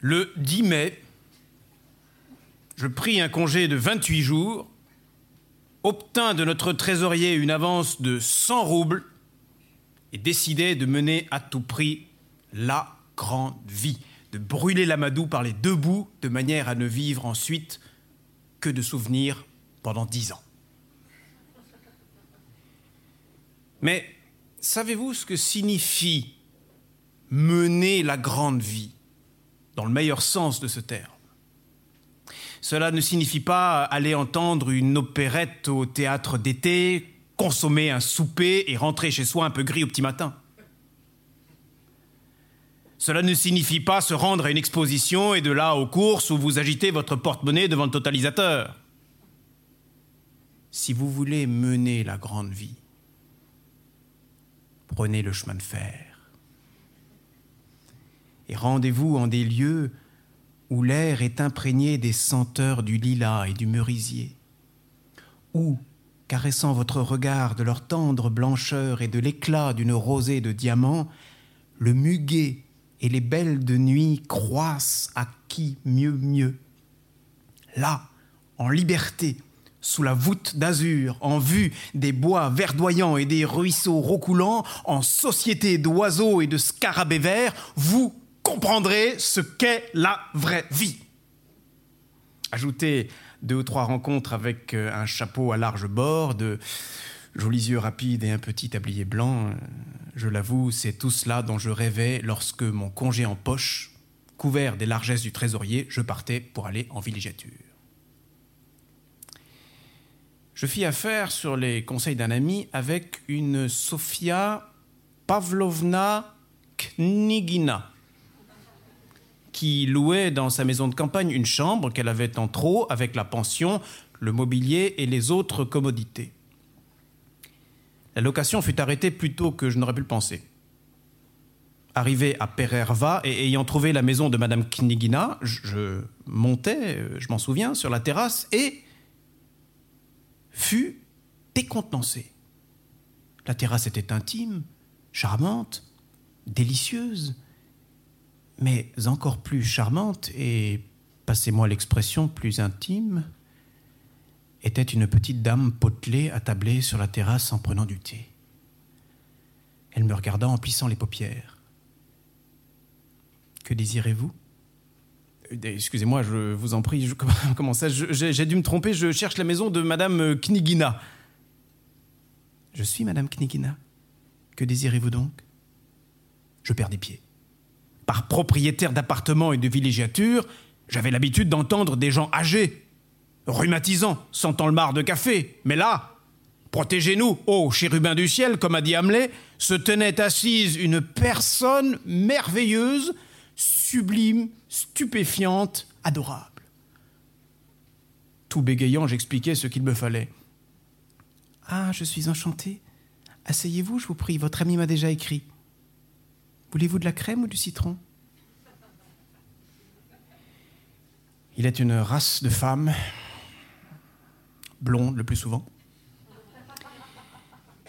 Le 10 mai, je pris un congé de 28 jours, obtins de notre trésorier une avance de 100 roubles et décidai de mener à tout prix la grande vie, de brûler l'amadou par les deux bouts de manière à ne vivre ensuite que de souvenirs pendant dix ans. Mais savez-vous ce que signifie mener la grande vie, dans le meilleur sens de ce terme Cela ne signifie pas aller entendre une opérette au théâtre d'été, consommer un souper et rentrer chez soi un peu gris au petit matin. Cela ne signifie pas se rendre à une exposition et de là aux courses où vous agitez votre porte-monnaie devant le totalisateur. Si vous voulez mener la grande vie, prenez le chemin de fer. Et rendez-vous en des lieux où l'air est imprégné des senteurs du lilas et du merisier, où, caressant votre regard de leur tendre blancheur et de l'éclat d'une rosée de diamants, le muguet et les belles de nuit croissent à qui mieux mieux. Là, en liberté, sous la voûte d'azur, en vue des bois verdoyants et des ruisseaux recoulants, en société d'oiseaux et de scarabées verts, vous comprendrez ce qu'est la vraie vie. Ajoutez deux ou trois rencontres avec euh, un chapeau à large bord, de jolis yeux rapides et un petit tablier blanc. Euh, je l'avoue, c'est tout cela dont je rêvais lorsque mon congé en poche, couvert des largesses du trésorier, je partais pour aller en villégiature. Je fis affaire sur les conseils d'un ami avec une Sofia Pavlovna Knigina, qui louait dans sa maison de campagne une chambre qu'elle avait en trop avec la pension, le mobilier et les autres commodités. La location fut arrêtée plus tôt que je n'aurais pu le penser. Arrivé à Pererva et ayant trouvé la maison de Madame Knigina, je montais, je m'en souviens, sur la terrasse et fut décontenancé. La terrasse était intime, charmante, délicieuse, mais encore plus charmante et, passez-moi l'expression, plus intime, était une petite dame potelée attablée sur la terrasse en prenant du thé. Elle me regarda en plissant les paupières. Que désirez-vous? Euh, Excusez-moi, je vous en prie, je, comment ça? J'ai dû me tromper, je cherche la maison de Madame euh, Knigina. Je suis Madame Knigina. Que désirez-vous donc? Je perds des pieds. Par propriétaire d'appartements et de villégiature, j'avais l'habitude d'entendre des gens âgés, rhumatisants, sentant le marc de café. Mais là, protégez-nous, ô chérubin du ciel, comme a dit Hamlet, se tenait assise une personne merveilleuse, sublime, stupéfiante, adorable. Tout bégayant, j'expliquais ce qu'il me fallait. Ah, je suis enchanté. Asseyez-vous, je vous prie, votre ami m'a déjà écrit. Voulez-vous de la crème ou du citron? Il est une race de femmes, blondes le plus souvent,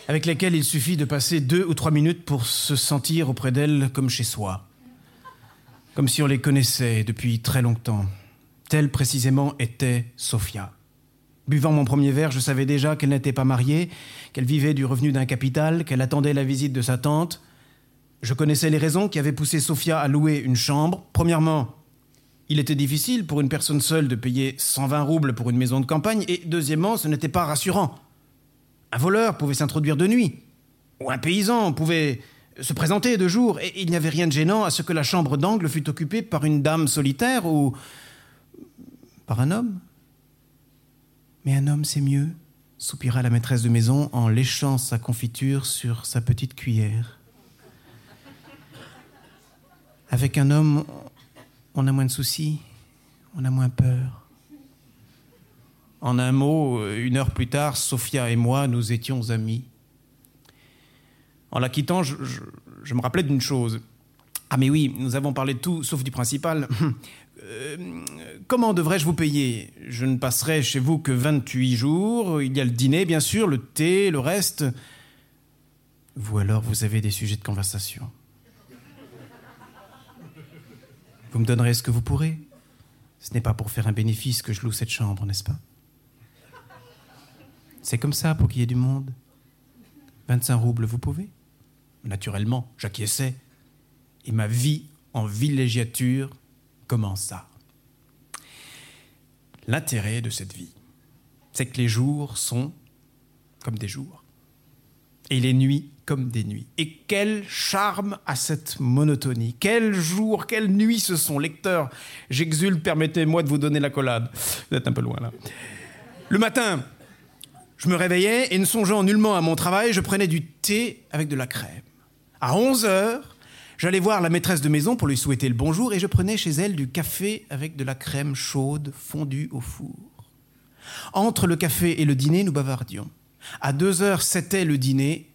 avec lesquelles il suffit de passer deux ou trois minutes pour se sentir auprès d'elles comme chez soi comme si on les connaissait depuis très longtemps. Telle précisément était Sophia. Buvant mon premier verre, je savais déjà qu'elle n'était pas mariée, qu'elle vivait du revenu d'un capital, qu'elle attendait la visite de sa tante. Je connaissais les raisons qui avaient poussé Sophia à louer une chambre. Premièrement, il était difficile pour une personne seule de payer 120 roubles pour une maison de campagne, et deuxièmement, ce n'était pas rassurant. Un voleur pouvait s'introduire de nuit, ou un paysan pouvait se présenter de jour, et il n'y avait rien de gênant à ce que la chambre d'angle fût occupée par une dame solitaire ou par un homme. Mais un homme, c'est mieux, soupira la maîtresse de maison en léchant sa confiture sur sa petite cuillère. Avec un homme, on a moins de soucis, on a moins peur. En un mot, une heure plus tard, Sophia et moi, nous étions amis. En la quittant, je, me rappelais d'une chose. Ah mais oui, nous avons parlé de tout, sauf du principal. Euh, comment devrais-je vous payer? Je ne passerai chez vous que 28 jours. Il y a le dîner, bien sûr, le thé, le reste. Vous alors, vous avez des sujets de conversation? Vous me donnerez ce que vous pourrez. Ce n'est pas pour faire un bénéfice que je loue cette chambre, n'est-ce pas? C'est comme ça pour qu'il y ait du monde. 25 roubles, vous pouvez Naturellement, j'acquiesçais. Et ma vie en villégiature commença. L'intérêt de cette vie, c'est que les jours sont comme des jours, et les nuits comme des nuits. Et quel charme à cette monotonie. Quel jour, quelle nuit ce sont. Lecteurs, j'exulte, permettez-moi de vous donner la collade. Vous êtes un peu loin là. Le matin, je me réveillais et ne songeant nullement à mon travail, je prenais du thé avec de la crème. À 11 heures, j'allais voir la maîtresse de maison pour lui souhaiter le bonjour et je prenais chez elle du café avec de la crème chaude fondue au four. Entre le café et le dîner, nous bavardions. À deux heures, c'était le dîner.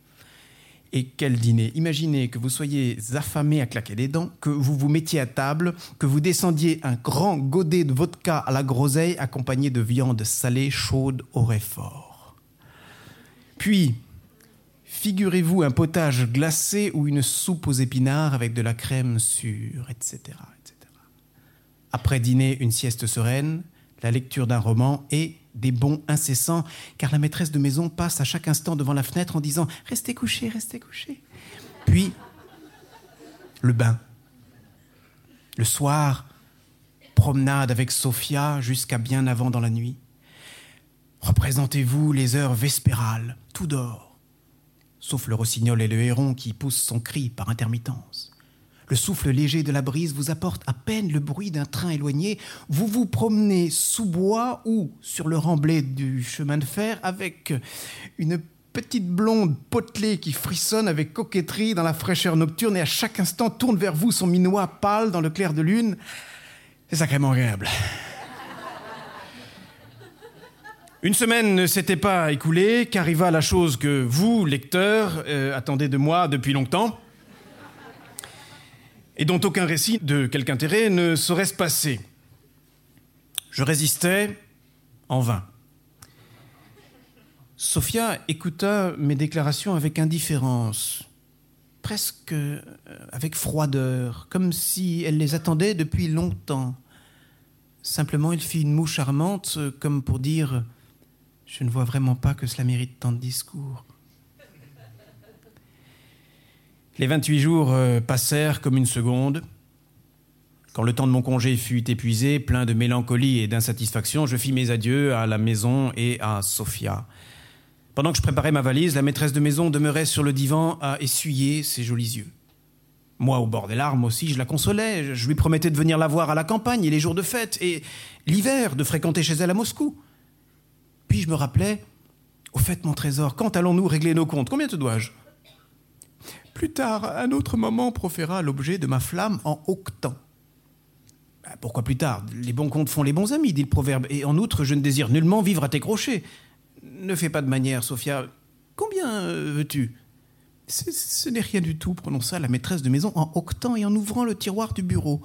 Et quel dîner? Imaginez que vous soyez affamé à claquer des dents, que vous vous mettiez à table, que vous descendiez un grand godet de vodka à la groseille accompagné de viande salée chaude au réfort. Puis, figurez-vous un potage glacé ou une soupe aux épinards avec de la crème sûre, etc. etc. Après dîner, une sieste sereine, la lecture d'un roman et des bons incessants, car la maîtresse de maison passe à chaque instant devant la fenêtre en disant Restez couché, restez couché. Puis, le bain. Le soir, promenade avec Sophia jusqu'à bien avant dans la nuit. Représentez-vous les heures vespérales, tout dort, sauf le rossignol et le héron qui poussent son cri par intermittence. Le souffle léger de la brise vous apporte à peine le bruit d'un train éloigné. Vous vous promenez sous bois ou sur le remblai du chemin de fer avec une petite blonde potelée qui frissonne avec coquetterie dans la fraîcheur nocturne et à chaque instant tourne vers vous son minois pâle dans le clair de lune. C'est sacrément agréable. Une semaine ne s'était pas écoulée qu'arriva la chose que vous, lecteurs, euh, attendez de moi depuis longtemps et dont aucun récit de quelque intérêt ne saurait se passer. Je résistais en vain. Sophia écouta mes déclarations avec indifférence, presque euh, avec froideur, comme si elle les attendait depuis longtemps. Simplement, il fit une moue charmante, comme pour dire Je ne vois vraiment pas que cela mérite tant de discours. Les 28 jours euh, passèrent comme une seconde. Quand le temps de mon congé fut épuisé, plein de mélancolie et d'insatisfaction, je fis mes adieux à la maison et à Sophia. Pendant que je préparais ma valise, la maîtresse de maison demeurait sur le divan à essuyer ses jolis yeux. Moi, au bord des larmes aussi, je la consolais. Je lui promettais de venir la voir à la campagne et les jours de fête, et l'hiver, de fréquenter chez elle à Moscou. Puis je me rappelais Au fait, mon trésor, quand allons-nous régler nos comptes? Combien te dois-je? Plus tard, un autre moment proféra l'objet de ma flamme en octant. Ben, pourquoi plus tard? Les bons comptes font les bons amis, dit le proverbe. Et en outre, je ne désire nullement vivre à tes crochets. Ne fais pas de manière, Sophia. Combien euh, veux-tu? Ce n'est rien du tout, prononça la maîtresse de maison en octant et en ouvrant le tiroir du bureau.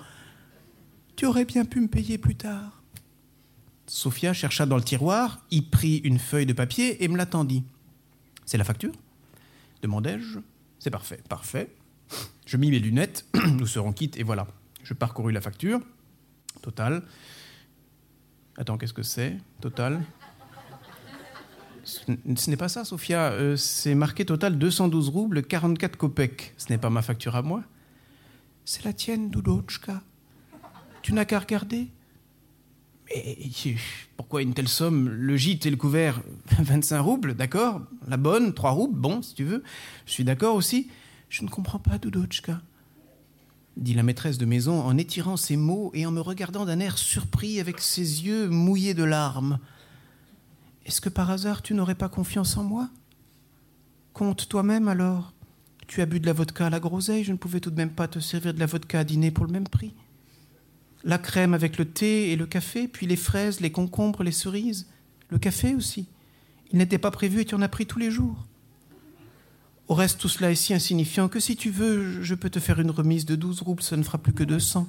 Tu aurais bien pu me payer plus tard. Sophia chercha dans le tiroir, y prit une feuille de papier et me l'attendit. C'est la facture? demandai-je. C'est parfait, parfait. Je mis mes lunettes, nous serons quittes, et voilà. Je parcourus la facture. Total. Attends, qu'est-ce que c'est? Total Ce n'est pas ça, Sophia. Euh, c'est marqué total 212 roubles, 44 kopecks. Ce n'est pas ma facture à moi. C'est la tienne, Doudochka. Tu n'as qu'à regarder. Mais pourquoi une telle somme? Le gîte et le couvert, 25 roubles, d'accord? La bonne, 3 roubles, bon, si tu veux. Je suis d'accord aussi. Je ne comprends pas, Doudochka, dit la maîtresse de maison en étirant ses mots et en me regardant d'un air surpris avec ses yeux mouillés de larmes. Est-ce que par hasard tu n'aurais pas confiance en moi? Compte toi-même alors. Tu as bu de la vodka à la groseille, je ne pouvais tout de même pas te servir de la vodka à dîner pour le même prix la crème avec le thé et le café, puis les fraises, les concombres, les cerises, le café aussi. Il n'était pas prévu et tu en as pris tous les jours. Au reste, tout cela est si insignifiant que si tu veux, je peux te faire une remise de 12 roubles, ça ne fera plus que 200.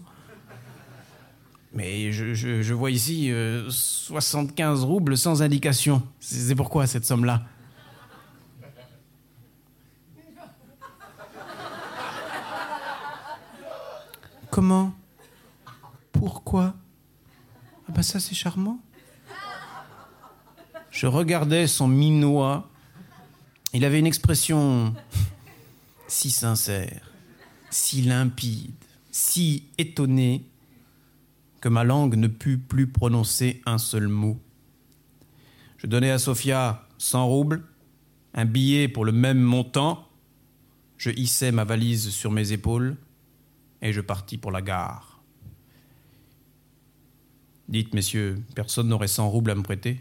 Mais je, vois ici 75 euh, roubles sans indication. C'est pourquoi cette somme-là? Comment? Pourquoi? Ah ben ça c'est charmant. Je regardais son minois. Il avait une expression si sincère, si limpide, si étonné que ma langue ne put plus prononcer un seul mot. Je donnai à Sophia 100 roubles, un billet pour le même montant, je hissai ma valise sur mes épaules et je partis pour la gare. Dites, messieurs, personne n'aurait 100 roubles à me prêter